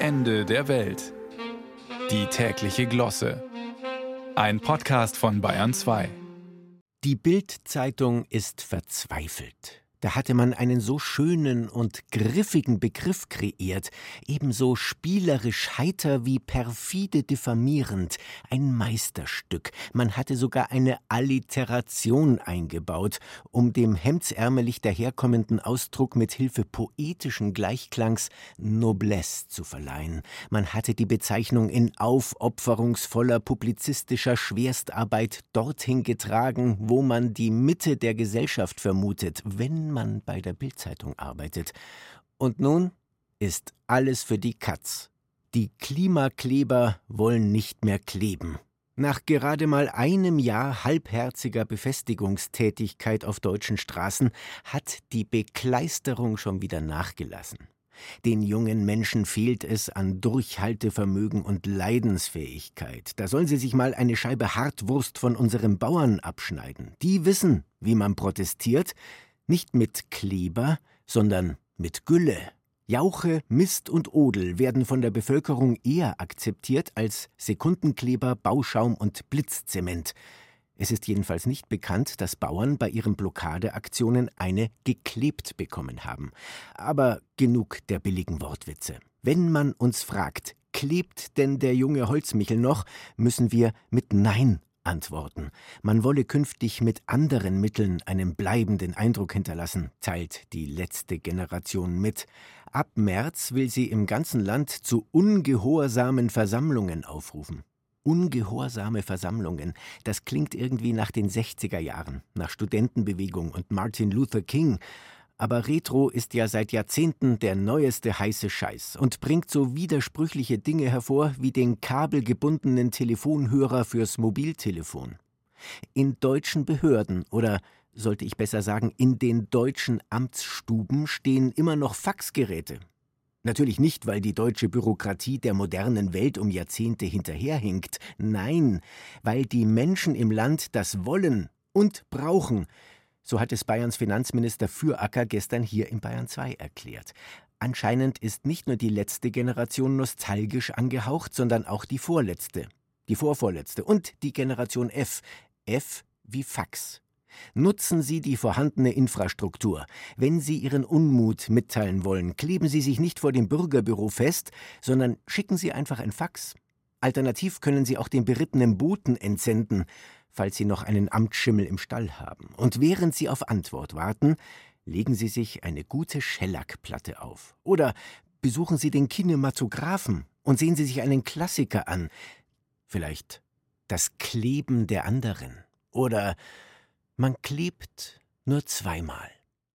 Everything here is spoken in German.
Ende der Welt. Die tägliche Glosse. Ein Podcast von Bayern 2. Die Bild-Zeitung ist verzweifelt. Da hatte man einen so schönen und griffigen Begriff kreiert, ebenso spielerisch heiter wie perfide diffamierend, ein Meisterstück. Man hatte sogar eine Alliteration eingebaut, um dem hemdsärmelig daherkommenden Ausdruck mit Hilfe poetischen Gleichklangs Noblesse zu verleihen. Man hatte die Bezeichnung in aufopferungsvoller publizistischer Schwerstarbeit dorthin getragen, wo man die Mitte der Gesellschaft vermutet, wenn man bei der Bildzeitung arbeitet. Und nun ist alles für die Katz. Die Klimakleber wollen nicht mehr kleben. Nach gerade mal einem Jahr halbherziger Befestigungstätigkeit auf deutschen Straßen hat die Bekleisterung schon wieder nachgelassen. Den jungen Menschen fehlt es an Durchhaltevermögen und Leidensfähigkeit. Da sollen sie sich mal eine Scheibe Hartwurst von unseren Bauern abschneiden. Die wissen, wie man protestiert, nicht mit Kleber, sondern mit Gülle. Jauche, Mist und Odel werden von der Bevölkerung eher akzeptiert als Sekundenkleber, Bauschaum und Blitzzement. Es ist jedenfalls nicht bekannt, dass Bauern bei ihren Blockadeaktionen eine geklebt bekommen haben. Aber genug der billigen Wortwitze. Wenn man uns fragt, klebt denn der junge Holzmichel noch, müssen wir mit Nein antworten. Man wolle künftig mit anderen Mitteln einen bleibenden Eindruck hinterlassen, teilt die letzte Generation mit. Ab März will sie im ganzen Land zu ungehorsamen Versammlungen aufrufen. Ungehorsame Versammlungen, das klingt irgendwie nach den 60er Jahren, nach Studentenbewegung und Martin Luther King, aber Retro ist ja seit Jahrzehnten der neueste heiße Scheiß und bringt so widersprüchliche Dinge hervor wie den kabelgebundenen Telefonhörer fürs Mobiltelefon. In deutschen Behörden oder sollte ich besser sagen, in den deutschen Amtsstuben stehen immer noch Faxgeräte. Natürlich nicht, weil die deutsche Bürokratie der modernen Welt um Jahrzehnte hinterherhinkt, nein, weil die Menschen im Land das wollen und brauchen, so hat es Bayerns Finanzminister Füracker gestern hier in Bayern 2 erklärt. Anscheinend ist nicht nur die letzte Generation nostalgisch angehaucht, sondern auch die vorletzte, die vorvorletzte und die Generation F. F wie Fax. Nutzen Sie die vorhandene Infrastruktur. Wenn Sie Ihren Unmut mitteilen wollen, kleben Sie sich nicht vor dem Bürgerbüro fest, sondern schicken Sie einfach ein Fax. Alternativ können Sie auch den berittenen Boten entsenden falls Sie noch einen Amtsschimmel im Stall haben. Und während Sie auf Antwort warten, legen Sie sich eine gute Schellackplatte auf. Oder besuchen Sie den Kinematographen und sehen Sie sich einen Klassiker an. Vielleicht das Kleben der anderen. Oder man klebt nur zweimal.